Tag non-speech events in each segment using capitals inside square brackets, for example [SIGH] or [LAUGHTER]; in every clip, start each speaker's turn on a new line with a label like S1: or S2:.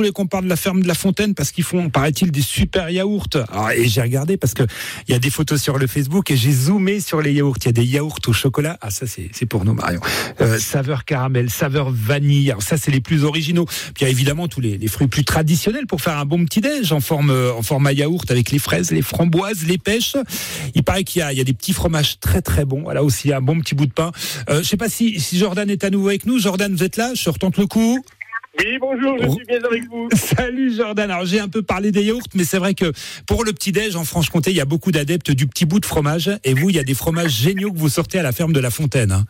S1: voulais qu'on parle de la ferme de la Fontaine parce qu'ils font, paraît-il, des super yaourts. Alors, et j'ai regardé parce que il y a des photos sur le Facebook et j'ai zoomé sur les yaourts. Il y a des yaourts au chocolat. Ah, ça, c'est pour nous, Marion. Euh, saveur caramel, saveur vanille. Alors, ça, c'est les plus originaux. Puis, il y a évidemment tous les, fruits plus traditionnels pour faire un bon petit-déj en forme, en format yaourt avec les fraises, les framboises, les pêches. Il paraît qu'il y a, des petits fromages très, très bons. Voilà aussi un bon petit bout de pain. Euh, je sais pas si, si Jordan est à nouveau avec nous. Jordan, vous êtes là? Je retente le coup.
S2: Oui, bonjour, je suis bien avec vous. [LAUGHS]
S1: Salut Jordan. Alors j'ai un peu parlé des yaourts, mais c'est vrai que pour le petit-déj en Franche-Comté, il y a beaucoup d'adeptes du petit bout de fromage. Et vous, il y a des fromages géniaux que vous sortez à la ferme de la Fontaine. hein.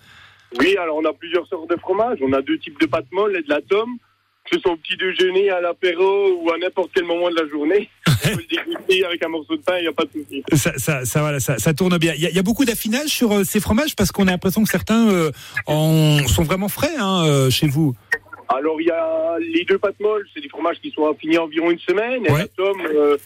S2: Oui, alors on a plusieurs sortes de fromages. On a deux types de pâtes molles et de la tome. Que ce soit au petit déjeuner, à l'apéro ou à n'importe quel moment de la journée. [LAUGHS] On peut le déguster avec un morceau de pain, il n'y a pas de souci.
S1: Ça, ça, ça, voilà, ça, ça tourne bien. Il y, a, il y a beaucoup d'affinage sur euh, ces fromages parce qu'on a l'impression que certains euh, en, sont vraiment frais hein, euh, chez vous.
S2: Alors il y a les deux pâtes molles, c'est des fromages qui sont affinés environ une semaine. Et
S1: Ouais.
S2: la tome, euh,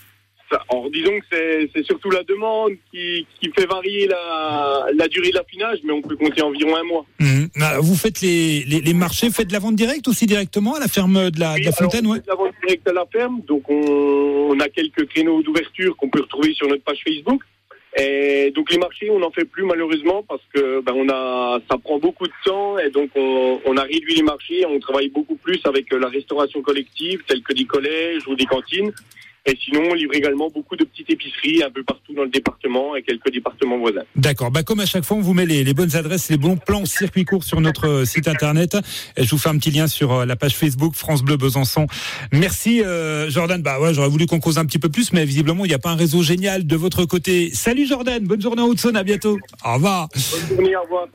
S2: ça- alors disons que c'est- surtout la demande qui, qui fait varier la, la durée de l'affinage, mais on peut compter environ un mois.
S1: Mhm. Ah, Vous faites les, les, les marchés, faites de la vente directe aussi directement à la ferme de la, de la
S2: alors,
S1: Fontaine,
S2: on fait de la vente directe à la ferme, donc on, on a quelques créneaux d'ouverture qu'on peut retrouver sur notre page Facebook. Et donc les marchés, on n'en fait plus malheureusement parce que ben, on a, ça prend beaucoup de temps et donc on, on a réduit les marchés. On travaille beaucoup plus avec euh, la restauration collective, telle que des collèges ou des cantines. Et sinon, on livre également beaucoup de petites épiceries un peu partout dans le département et quelques départements voisins.
S1: D'accord. Bah, comme à chaque fois, on vous met les, les bonnes adresses, les bons plans circuit court sur notre euh, site internet. Et je vous fais un petit lien sur euh, la page Facebook France Bleu Besançon. Merci euh, Jordan. Bah ouais, j'aurais voulu qu'on cause un petit peu plus, mais visiblement il n'y a pas un réseau génial de votre côté. Salut Jordan. Bonne journée en Haute-Saône. À bientôt. Au revoir.
S2: Bonne journée, au revoir.